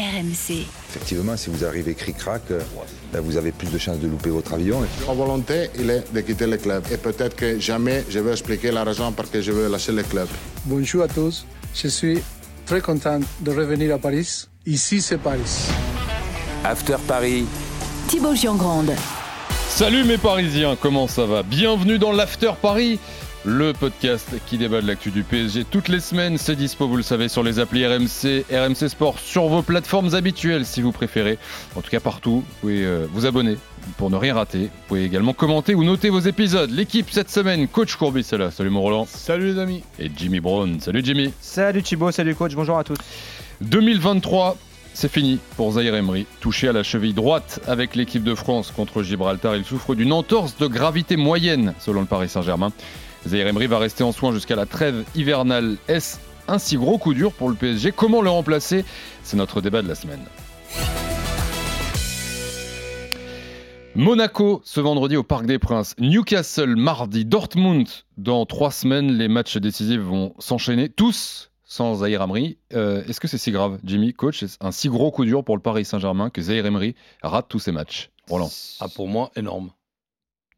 RMC. Effectivement, si vous arrivez cric-crac, euh, ben, vous avez plus de chances de louper votre avion. Ma volonté, il est de quitter le club. Et peut-être que jamais je vais expliquer la raison pour laquelle je veux lâcher le club. Bonjour à tous. Je suis très content de revenir à Paris. Ici, c'est Paris. After Paris. Thibaut Giangrande. Salut mes Parisiens, comment ça va? Bienvenue dans l'After Paris, le podcast qui débat de l'actu du PSG toutes les semaines. C'est dispo, vous le savez, sur les applis RMC, RMC Sport, sur vos plateformes habituelles si vous préférez. En tout cas, partout, vous pouvez euh, vous abonner pour ne rien rater. Vous pouvez également commenter ou noter vos épisodes. L'équipe cette semaine, coach Courbis est là. Salut mon Roland. Salut les amis. Et Jimmy Brown. Salut Jimmy. Salut Thibaut, salut coach, bonjour à tous. 2023, c'est fini pour Zahir Emery. Touché à la cheville droite avec l'équipe de France contre Gibraltar, il souffre d'une entorse de gravité moyenne selon le Paris Saint-Germain. Zahir Emery va rester en soins jusqu'à la trêve hivernale. Est-ce un si gros coup dur pour le PSG Comment le remplacer? C'est notre débat de la semaine. Monaco ce vendredi au Parc des Princes, Newcastle mardi, Dortmund dans trois semaines. Les matchs décisifs vont s'enchaîner tous sans Zahir Emery. Euh, Est-ce que c'est si grave, Jimmy, coach un si gros coup dur pour le Paris Saint-Germain que Zahir Emery rate tous ses matchs? Roland, Ah, pour moi, énorme.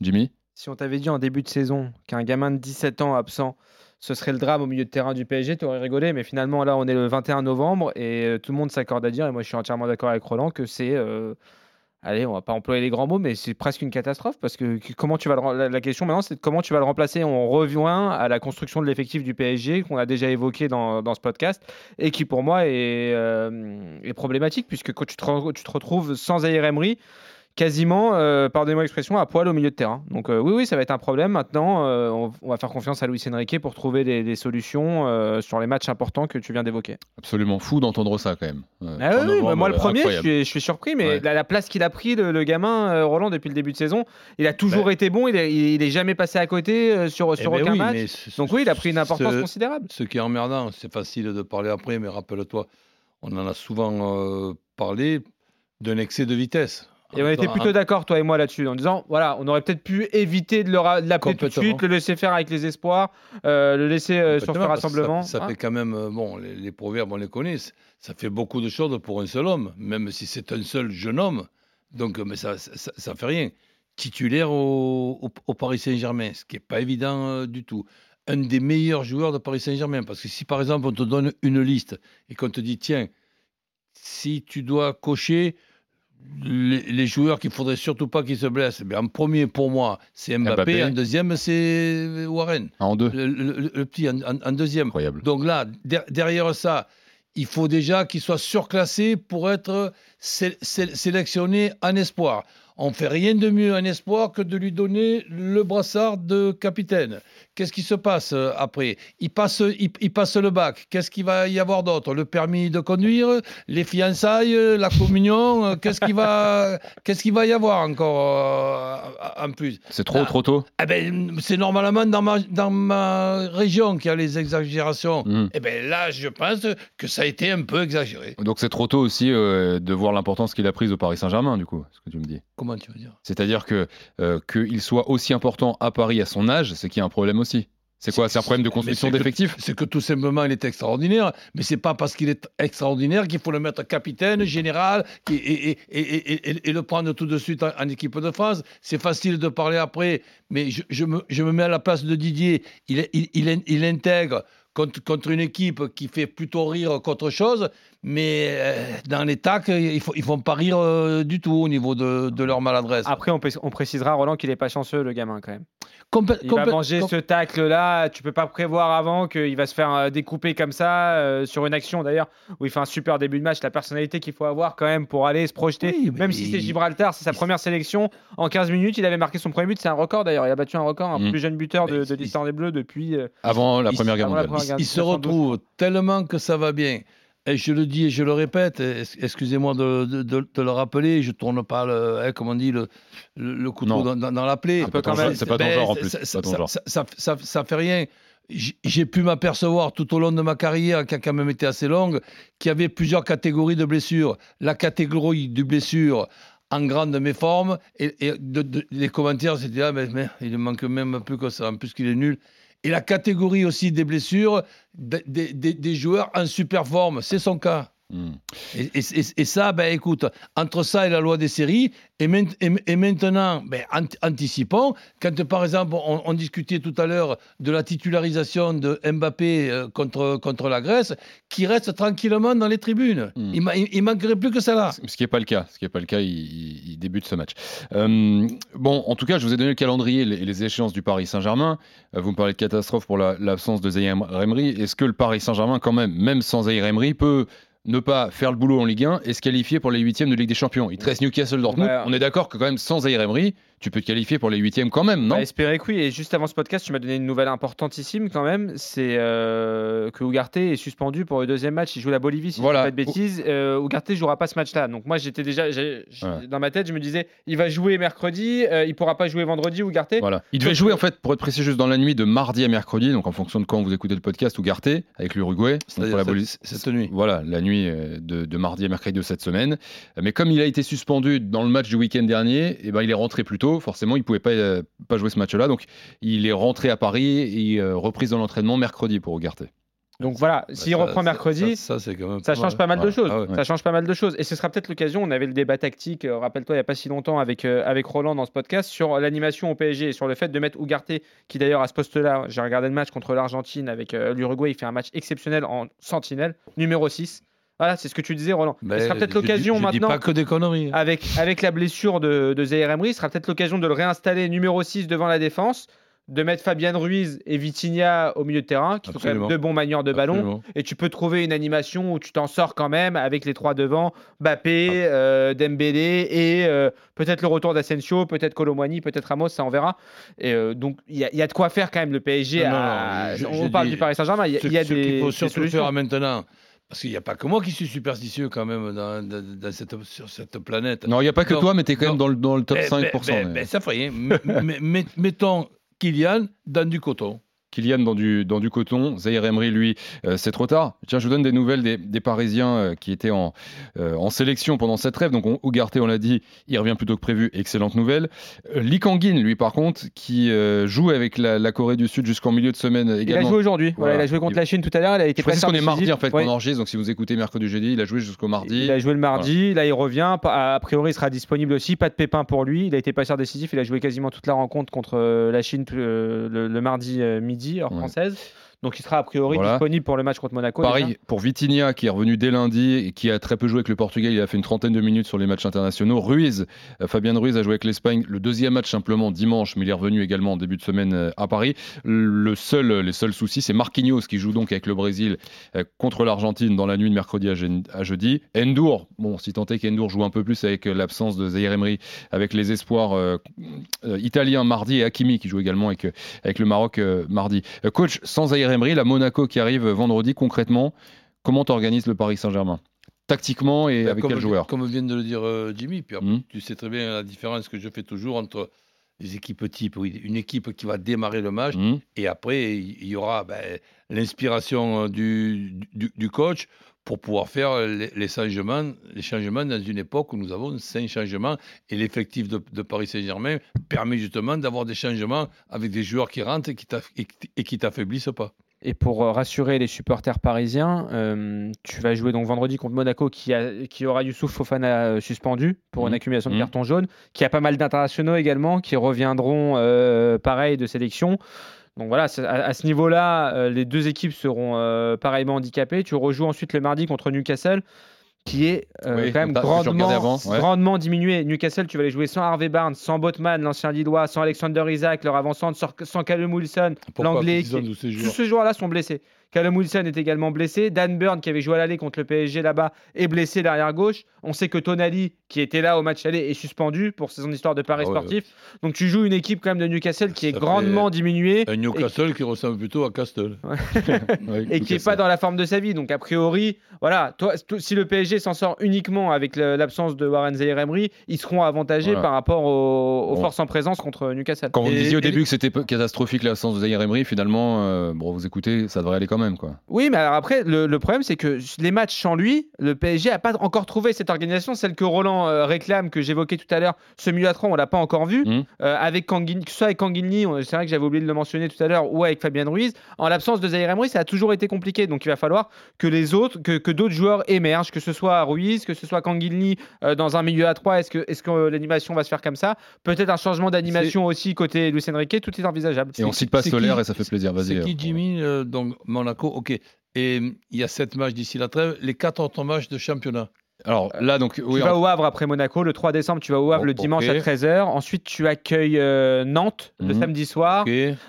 Jimmy? Si on t'avait dit en début de saison qu'un gamin de 17 ans absent, ce serait le drame au milieu de terrain du PSG, tu aurais rigolé, mais finalement là on est le 21 novembre et euh, tout le monde s'accorde à dire, et moi je suis entièrement d'accord avec Roland, que c'est... euh, Allez, on va pas employer les grands mots, mais c'est presque une catastrophe parce que comment tu vas la, question maintenant, c'est comment tu vas le remplacer. On revient à la construction de l'effectif du PSG qu'on a déjà évoqué dans, ce podcast et qui pour moi est, euh, problématique puisque quand tu te, retrouves sans Zaire Emery, quasiment, euh, pardonnez-moi l'expression, à poil au milieu de terrain. Donc euh, oui, oui, ça va être un problème. Maintenant, euh, on, on va faire confiance à Luis Enrique pour trouver des, des solutions euh, sur les matchs importants que tu viens d'évoquer. Absolument fou d'entendre ça quand même. Ah oui, moi le premier, je suis, je suis surpris, mais Ouais. la, la place qu'il a pris, le, le gamin Roland, depuis le début de saison, il a toujours été bon, il est, il est jamais passé à côté sur, sur Eh ben aucun oui, match. ce- Donc oui, il a pris une importance ce- considérable. Ce qui est emmerdant, c'est facile de parler après, mais rappelle-toi, on en a souvent parlé d'un excès de vitesse. Et on était plutôt d'accord, toi et moi, là-dessus, en disant, voilà, on aurait peut-être pu éviter de l'appeler tout de suite, le laisser faire avec les espoirs, euh, le laisser euh, sur ce rassemblement. Ça, ça Ah. fait quand même, euh, bon, les, les proverbes, on les connaît, ça fait beaucoup de choses pour un seul homme, même si c'est un seul jeune homme. Donc, euh, mais ça, ça, ça- fait rien. Titulaire au, au- au Paris Saint-Germain, ce qui n'est pas évident du tout. Un des meilleurs joueurs de Paris Saint-Germain, parce que si par exemple on te donne une liste et qu'on te dit, tiens, si tu dois cocher les, les joueurs qu'il faudrait surtout pas qu'ils se blessent, bien, en premier pour moi, c'est Mbappé, Mbappé. en deuxième, c'est Warren. Ah, en deux. Le, le- le- le petit en, en- en deuxième. Incroyable. Donc là, der- derrière ça, il faut déjà qu'il soit surclassé pour être sé- sé- sélectionné en espoir. On fait rien de mieux en espoir que de lui donner le brassard de capitaine. Qu'est-ce qui se passe euh, après? Il passe, il, il passe le bac. Qu'est-ce qu'il va y avoir d'autre? Le permis de conduire, les fiançailles, euh, la communion. euh, Qu'est-ce qu'il va, qu'est-ce qu'il va y avoir encore euh, en plus? C'est trop, Ah. trop tôt? Eh ben, c'est normalement dans ma, dans ma région qu'il y a les exagérations. Mhm. Eh ben là, je pense que ça a été un peu exagéré. Donc c'est trop tôt aussi euh, de voir l'importance qu'il a prise au Paris Saint-Germain, du coup, ce que tu me dis. C'est-à-dire que euh, qu'il soit aussi important à Paris à son âge, c'est qu'il y a un problème aussi. C'est quoi C'est un problème de construction Mais c'est que- d'effectifs? C'est que tout simplement, il est extraordinaire, mais c'est pas parce qu'il est extraordinaire qu'il faut le mettre capitaine, général, et, et- et- et- et- et le prendre tout de suite en, en équipe de France. C'est facile de parler après, mais je, je me, je me mets à la place de Didier. Il, il, il, il intègre contre, contre une équipe qui fait plutôt rire qu'autre chose, mais euh, dans les tacs, ils ne font pas rire euh, du tout au niveau de, de leur maladresse. Après, on, pré- on précisera, Roland, qu'il est pas chanceux, le gamin, quand même. Complè- Il va manger ce tacle-là. Tu peux pas prévoir avant qu'il va se faire euh, découper comme ça euh, sur une action d'ailleurs où il fait un super début de match. La personnalité qu'il faut avoir quand même pour aller se projeter, Oui, même si c'est Gibraltar, c'est sa première sélection. En 15 minutes, il avait marqué son premier but. C'est un record d'ailleurs. Il a battu un record, un Mm. plus jeune buteur de, de l'histoire des Bleus depuis. euh, Avant la Première Guerre mondiale. Il se 1912. retrouve tellement que ça va bien. Et je le dis et je le répète, excusez-moi de, de- de- de le rappeler, je tourne pas, le, hein, comme on dit, le, le, le couteau dans, dans- dans la plaie. C'est pas ton Ben, genre en plus. ça- pas ton ça- genre. ça- ça- ça- ça fait rien. J'ai pu m'apercevoir tout au long de ma carrière, qui a quand même été assez longue, qu'il y avait plusieurs catégories de blessures. La catégorie de blessures en grande méforme, et, et de- de- les commentaires, c'était ah, mais, mais il ne manque même plus que ça, en plus qu'il est nul. Et la catégorie aussi des blessures des, joueurs en super forme, c'est son cas. Hmm. Et, et- et- et ça, ben, écoute, entre ça et la loi des séries, et, maint- et- et maintenant, ben, ant- anticipons, quand par exemple, on, on discutait tout à l'heure de la titularisation de Mbappé euh, contre, contre la Grèce, qui reste tranquillement dans les tribunes. Hmm. Il, il- il manquerait plus que ça là. Ce qui n'est pas le cas. Ce qui est pas le cas, il, débute ce match. Euh, bon, en tout cas, je vous ai donné le calendrier et les, échéances du Paris Saint-Germain. Euh, vous me parlez de catastrophe pour la- l'absence de Zaire Emery. Est-ce que le Paris Saint-Germain, quand même, même sans Zaire Emery, peut ne pas faire le boulot en Ligue 1 et se qualifier pour les huitièmes de Ligue des Champions Il te reste Newcastle Dortmund. Ouais. On est d'accord que quand même sans Zaire Emery, tu peux te qualifier pour les huitièmes quand même, non? Bah, espérer que oui. Et juste avant ce podcast, tu m'as donné une nouvelle importantissime quand même. C'est euh, que Ugarte est suspendu pour le deuxième match. Il joue la Bolivie, si Voilà. je dis pas de bêtises. Euh, Ugarte jouera pas ce match-là. Donc moi, j'étais déjà j'ai- j'ai- Ouais. dans ma tête, je me disais, il va jouer mercredi, euh, il pourra pas jouer vendredi. Ugarte. Voilà. Il devait jouer, que- en fait, pour être précis, juste dans la nuit de mardi à mercredi, donc en fonction de quand vous écoutez le podcast, ou Garté, avec l'Uruguay. cette- Bolivie. cette nuit. Voilà, la nuit euh, de, de mardi à mercredi de cette semaine. Mais comme il a été suspendu dans le match du week-end dernier, eh ben, il est rentré plus tôt. Forcément, il ne pouvait pas, euh, pas jouer ce match-là. Donc, il est rentré à Paris et euh, reprise dans l'entraînement mercredi pour Ugarte. Donc voilà, Bah, s'il reprend mercredi, Ça, ça, c'est quand même Ça change pas mal de choses. Ah ouais. Ça change pas mal de choses. Et ce sera peut-être l'occasion. On avait le débat tactique, euh, rappelle-toi, il n'y a pas si longtemps avec, euh, avec Roland dans ce podcast, sur l'animation au PSG et sur le fait de mettre Ugarte, qui d'ailleurs à ce poste-là, j'ai regardé le match contre l'Argentine avec euh, l'Uruguay, il fait un match exceptionnel en sentinelle, numéro 6. Voilà, c'est ce que tu disais, Roland. Ce sera peut-être l'occasion dis maintenant. pas que des conneries. Avec, avec la blessure de, de Zaire Emery, ce sera peut-être l'occasion de le réinstaller numéro 6 devant la défense, de mettre Fabien Ruiz et Vitinha au milieu de terrain, qui font quand même deux bons manieurs de ballon Absolument. et tu peux trouver une animation où tu t'en sors quand même avec les trois devant, Bappé, Ah. euh, Dembélé et euh, peut-être le retour d'Asensio, peut-être Colomwani, peut-être Ramos, ça on verra. Et euh, donc il y, a- il y a de quoi faire quand même le PSG. Non, non, a- non, je- on parle du Paris Saint-Germain, il y a, Ce, y a ce des, faut des surtout solutions. faire maintenant, parce qu'il n'y a pas que moi qui suis superstitieux quand même dans, dans- dans cette, sur cette planète. Non, il n'y a pas que toi, mais tu es quand même dans le, dans le top Ben, 5%. ben, ben, mais- ben, ça met- mettons Kylian dans du coton. Kylian dans du, dans du coton, Zaire Emery, lui, euh, c'est trop tard. Tiens, je vous donne des nouvelles des, des Parisiens euh, qui étaient en, euh, en sélection pendant cette trêve. Donc, on- Ugarte, on l'a dit, il revient plus tôt que prévu. Excellente nouvelle. Lee Kangin, lui, par contre, qui joue avec la, la Corée du Sud jusqu'en milieu de semaine Il a également. joué aujourd'hui, voilà, Voilà. il a joué contre Il- la Chine tout à l'heure, il a été Je qu'on est mardi, en fait, Ouais. qu'on enregistre. Donc, si vous écoutez mercredi, jeudi, il a joué jusqu'au mardi. Il a joué le mardi, là il revient. A priori, il sera disponible aussi. Pas de pépin pour lui. Il a été passeur décisif. Il a joué quasiment toute la rencontre contre la Chine le, le mardi euh, midi, heure Ouais. française. Donc il sera a priori Voilà. disponible pour le match contre Monaco. Pareil déjà. pour Vitinha qui est revenu dès lundi et qui a très peu joué avec le Portugal. Il a fait une trentaine de minutes sur les matchs internationaux. Ruiz, euh, Fabien Ruiz a joué avec l'Espagne le deuxième match simplement dimanche, mais il est revenu également en début de semaine euh, à Paris. Le seul, les seuls soucis, c'est Marquinhos qui joue donc avec le Brésil euh, contre l'Argentine dans la nuit de mercredi à, je- à jeudi. Endur, bon, si tant est qu'Endur joue un peu plus avec euh, l'absence de Zaire Emery, avec les espoirs euh, euh, italiens mardi et Hakimi qui joue également avec, euh, avec le Maroc euh, mardi. Euh, coach, sans Zaire Emery, la Monaco qui arrive vendredi concrètement, comment t'organises le Paris Saint-Germain? Tactiquement et Ben, avec comme, quel joueur? Comme vient de le dire euh, Jimmy, puis après, Mhm. tu sais très bien la différence que je fais toujours entre les équipes types. Oui, une équipe qui va démarrer le match Mhm. et après, il y aura ben, l'inspiration euh, du, du, du coach pour pouvoir faire les, les changements, les changements dans une époque où nous avons cinq changements et l'effectif de, de Paris Saint-Germain permet justement d'avoir des changements avec des joueurs qui rentrent et qui t'affaiblissent pas. Et pour euh, rassurer les supporters parisiens, euh, tu vas jouer donc vendredi contre Monaco qui, a, qui aura Youssouf Fofana euh, suspendu pour une Mhm. accumulation de Mhm. cartons jaunes, qui a pas mal d'internationaux également qui reviendront euh, pareil de sélection. Donc voilà, à, à ce niveau-là, euh, les deux équipes seront pareillement handicapées. Tu rejoues ensuite le mardi contre Newcastle, qui est euh, Oui, quand même grandement, avant, ouais. grandement diminué. Newcastle, tu vas les jouer sans Harvey Barnes, sans Botman, l'ancien Lillois, sans Alexander Isaac, leur avançante, sans, sans Callum Wilson, l'anglais. Qui- tous ces joueurs-là sont blessés. Callum Wilson est également blessé. Dan Burn, qui avait joué à l'aller contre le PSG là-bas, est blessé derrière gauche. On sait que Tonali, qui était là au match aller, est suspendu pour son histoire de paris Ah ouais, sportif. Donc tu joues une équipe quand même de Newcastle qui est grandement diminuée Un Newcastle qui ressemble plutôt à Castle. Ouais, et qui n'est pas dans la forme de sa vie. Donc a priori, voilà, toi, si le PSG s'en sort uniquement avec l'absence de Warren Zaïre Emery, ils seront avantagés Voilà. par rapport aux, aux Bon. forces en présence contre Newcastle. Quand vous disiez au et- début que c'était catastrophique l'absence de Zaire Emery, finalement, euh, bon, vous écoutez, ça devrait aller quand même. même. quoi. Oui, mais alors après, le, le problème, c'est que les matchs sans lui, le PSG n'a pas encore trouvé cette organisation, celle que Roland euh, réclame, que j'évoquais tout à l'heure. Ce milieu à trois, on l'a pas encore vu. Mhm. Euh, avec que ce soit avec Kanguinli, on- c'est vrai que j'avais oublié de le mentionner tout à l'heure, ou avec Fabien Ruiz. En l'absence de Zaire Emery, ça a toujours été compliqué. Donc il va falloir que les autres, que, que d'autres joueurs émergent, que ce soit Ruiz, que ce soit Kanguinli euh, dans un milieu à trois. Est-ce que, est-ce que euh, l'animation va se faire comme ça? Peut-être un changement d'animation aussi côté Luis Enrique, tout est envisageable. Et on cite pas Solaire qui- et ça fait plaisir. Vas-y. C'est qui euh, Jimmy Monaco, ok. Et euh, il y a sept matchs d'ici la trêve, les quatre autres matchs de championnat. Alors là, donc, Tu oui, vas en- au Havre après Monaco, le 3 décembre, tu vas au Havre le dimanche à 13h. Ensuite, tu accueilles euh, Nantes le Mhm. samedi soir.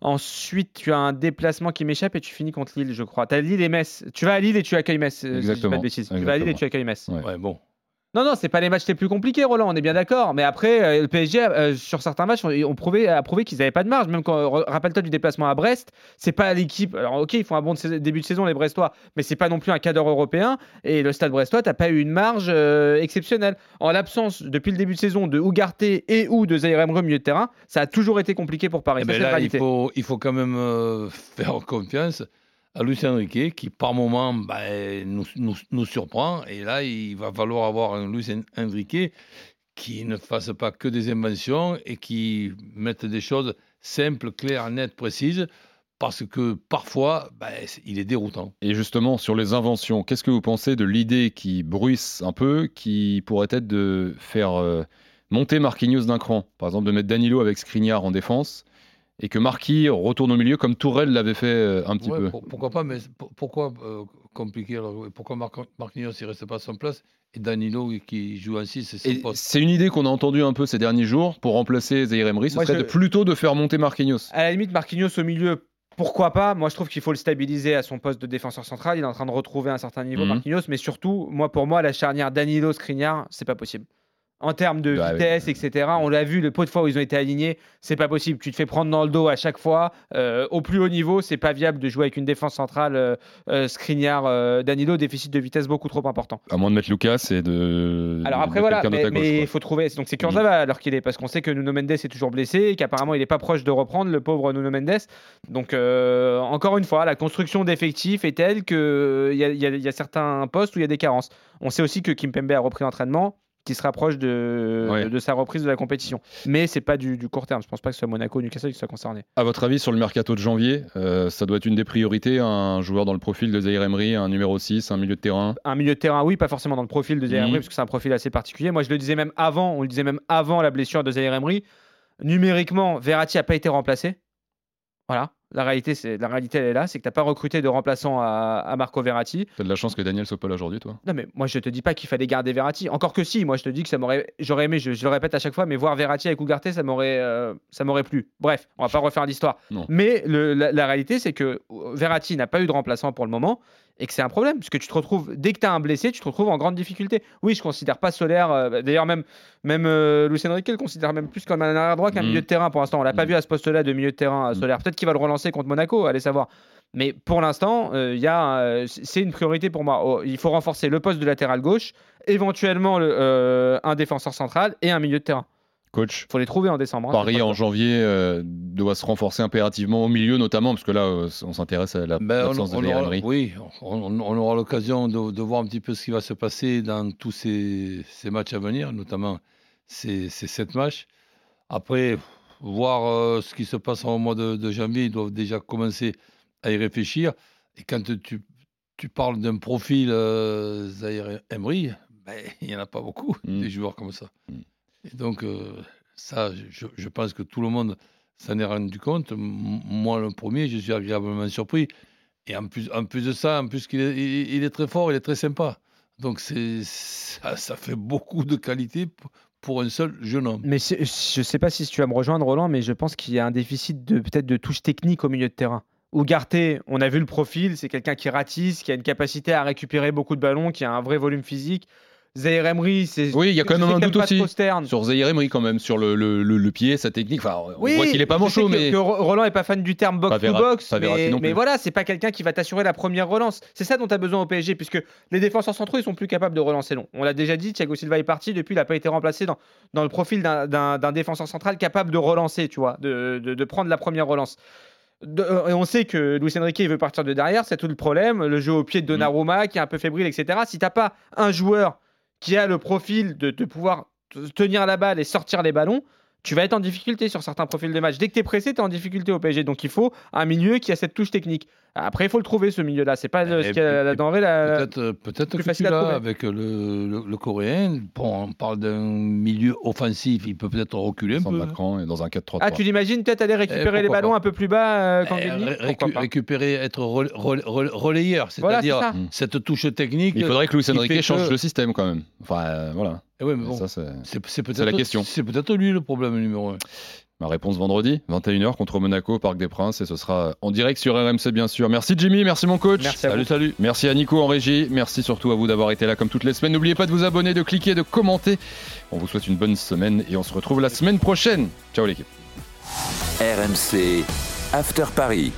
Ensuite, tu as un déplacement qui m'échappe et tu finis contre Lille, je crois. Tu as Lille et Metz. Tu vas à Lille et tu accueilles Metz. euh, si je dis pas Exactement. de bêtises. Tu vas à Lille et tu accueilles Metz. Ouais. Ouais, bon. Non, non, c'est pas les matchs les plus compliqués, Roland, on est bien d'accord. Mais après, euh, le PSG, euh, sur certains matchs, on, on prouvé, a prouvé qu'ils n'avaient pas de marge. Même quand, rappelle-toi du déplacement à Brest, c'est pas l'équipe. Alors, ok, ils font un bon de début de saison, les Brestois, mais c'est pas non plus un cadre européen. Et le stade brestois, t'as pas eu une marge euh, exceptionnelle. En l'absence, depuis le début de saison, de Ougarté et ou de Zaire milieu de terrain, ça a toujours été compliqué pour Paris. Eh Ça, ben là, il faut, il faut quand même faire confiance à Luis Enrique qui, par moment, ben, nous, nous- surprend. Et là, il va falloir avoir un Luis En- Enrique qui ne fasse pas que des inventions et qui mette des choses simples, claires, nettes, précises. Parce que parfois, ben, il est déroutant. Et justement, sur les inventions, qu'est-ce que vous pensez de l'idée qui bruisse un peu, qui pourrait être de faire euh, monter Marquinhos d'un cran? Par exemple, de mettre Danilo avec Skriniar en défense et que Marquis retourne au milieu comme Tourelle l'avait fait euh, un petit Ouais, peu. pour- pourquoi pas, mais pour- pourquoi euh, compliquer alors, Pourquoi Marquinhos ne reste pas à son place et Danilo qui joue en 6, c'est son Et poste c'est une idée qu'on a entendue un peu ces derniers jours pour remplacer Zaire Emery. Ce Moi, serait je- de- plutôt de faire monter Marquinhos. À la limite, Marquinhos au milieu, pourquoi pas? Moi, je trouve qu'il faut le stabiliser à son poste de défenseur central. Il est en train de retrouver un certain niveau, Mhm. Marquinhos. Mais surtout, moi, pour moi, la charnière Danilo-Skriniar, c'est pas possible. En termes de Bah oui. vitesse, etc., on l'a vu, le pot de fois où ils ont été alignés, c'est pas possible. Tu te fais prendre dans le dos à chaque fois. Euh, au plus haut niveau, c'est pas viable de jouer avec une défense centrale euh, euh, Skriniar, euh, Danilo, déficit de vitesse beaucoup trop important. À moins de mettre Lucas et de. Alors après voilà, mais il faut trouver. Donc c'est Kurzawa alors qu'il est, parce qu'on sait que Nuno Mendes est toujours blessé et qu'apparemment il n'est pas proche de reprendre le pauvre Nuno Mendes. Donc encore une fois, la construction d'effectifs est telle que il y, y a- il y a certains postes où il y a des carences. On sait aussi que Kimpembe a repris l'entraînement qui se rapproche de, Ouais. de sa reprise de la compétition. Mais c'est pas du, du court terme. Je pense pas que ce soit Monaco ou Newcastle qui soit concerné. À votre avis, sur le mercato de janvier, euh, ça doit être une des priorités, un joueur dans le profil de Zaire Emery, un numéro 6, un milieu de terrain? Un milieu de terrain, oui, pas forcément dans le profil de Zaire Mhm. Emery, parce que c'est un profil assez particulier. Moi, je le disais même avant, on le disait même avant la blessure de Zaire Emery. Numériquement, Verratti n'a pas été remplacé. Voilà, la réalité, c'est la réalité, elle est là, c'est que tu n'as pas recruté de remplaçant à, à Marco Verratti. T'as de la chance que Daniel soit pas là aujourd'hui, toi Non, mais moi, je te dis pas qu'il fallait garder Verratti. Encore que si, moi, je te dis que ça m'aurait, j'aurais aimé, je, je le répète à chaque fois, mais voir Verratti avec Ugarte, ça m'aurait, euh, ça m'aurait plu. Bref, on va pas refaire l'histoire. Non. Mais le- la, la réalité, c'est que Verratti n'a pas eu de remplaçant pour le moment et que c'est un problème, puisque tu te retrouves, dès que tu as un blessé, tu te retrouves en grande difficulté. Oui, je considère pas Solaire, euh, d'ailleurs, même, même euh, Luis Enrique le considère même plus comme un arrière droit qu'un Mm. milieu de terrain pour l'instant. On l'a pas Mm. vu à ce poste-là de milieu de terrain, euh, Mm. Solaire. Peut-être qu'il va le relancer contre Monaco, allez savoir. Mais pour l'instant, euh, c'est une priorité pour moi. Oh, il faut renforcer le poste de latéral gauche, éventuellement le, un défenseur central et un milieu de terrain. Coach Il faut les trouver en décembre. hein, Paris en janvier euh, doit se renforcer impérativement au milieu notamment parce que là euh, on s'intéresse à la- Ben, on, de on aura, Emery. oui, on, aura l'occasion de, de voir un petit peu ce qui va se passer dans tous ces, ces matchs à venir, notamment ces, ces sept matchs. Après, voir euh, ce qui se passe au mois de, de janvier, ils doivent déjà commencer à y réfléchir. Et quand tu, tu parles d'un profil euh, Zaire Emery, ben, il n'y en a pas beaucoup, Mm. des joueurs comme ça. Mm. Donc, euh, ça, je, pense que tout le monde s'en est rendu compte. Moi, le premier, je suis agréablement surpris. Et en plus, en plus de ça, en plus qu'il est, très fort, il est très sympa. Donc, ça, fait beaucoup de qualité pour un seul jeune homme. Mais je sais pas si tu vas me rejoindre, Roland, mais je pense qu'il y a un déficit peut-être de touche technique au milieu de terrain. Ugarte, on a vu le profil, c'est quelqu'un qui ratisse, qui a une capacité à récupérer beaucoup de ballons, qui a un vrai volume physique. Zaire Emery, c'est. Oui, il y a quand même un doute aussi sur Zaire Emery quand même sur le, le, le- le pied, sa technique. Enfin, on Oui, voit qu'il est pas manchot, mais que Ro- Roland est pas fan du terme box Pas to Verra- box, pas Verratti mais, mais voilà, c'est pas quelqu'un qui va t'assurer la première relance. C'est ça dont tu as besoin au PSG, puisque les défenseurs centraux, ils sont plus capables de relancer long. On l'a déjà dit, Thiago Silva est parti, depuis, il n'a pas été remplacé dans, dans le profil d'un- défenseur central capable de relancer, tu vois, de, de- de prendre la première relance. de- euh, et on sait que Luis Enrique il veut partir de derrière, c'est tout le problème. Le jeu au pied de Donnarumma qui est un peu fébrile, etc. Si t'as pas un joueur qui a le profil de, pouvoir tenir la balle et sortir les ballons, tu vas être en difficulté sur certains profils de match. Dès que tu es pressé, tu es en difficulté au PSG. Donc il faut un milieu qui a cette touche technique. Après, il faut le trouver ce milieu-là. C'est pas le- ce Et qu'il y a la denrée. la- Peut-être euh, peut-être plus que facile tu à avec le, le, le coréen. Bon, on parle d'un milieu offensif, il peut peut-être reculer un peu. d'écran et dans un 4-3-3. Ah, tu l'imagines peut-être aller récupérer pourquoi les ballons pas. un peu plus bas euh, Eh, qu'Angelini ré- Pourquoi récu- récupérer, être rel- rel- rel- relayeur, c'est-à-dire ça. cette touche technique. Il faudrait que Luis Enrique change que- le système quand même. Enfin, euh, voilà. Eh ouais, mais bon, c'est c'est c'est peut-être la question. C'est peut-être lui le problème numéro un. Ma réponse vendredi, 21h contre Monaco, au Parc des Princes. Et ce sera en direct sur RMC, bien sûr. Merci Jimmy, merci mon coach. Merci à Salut, vous. salut. Merci à Nico en régie. Merci surtout à vous d'avoir été là comme toutes les semaines. N'oubliez pas de vous abonner, de cliquer, de commenter. On vous souhaite une bonne semaine et on se retrouve la semaine prochaine. Ciao l'équipe. RMC After Paris.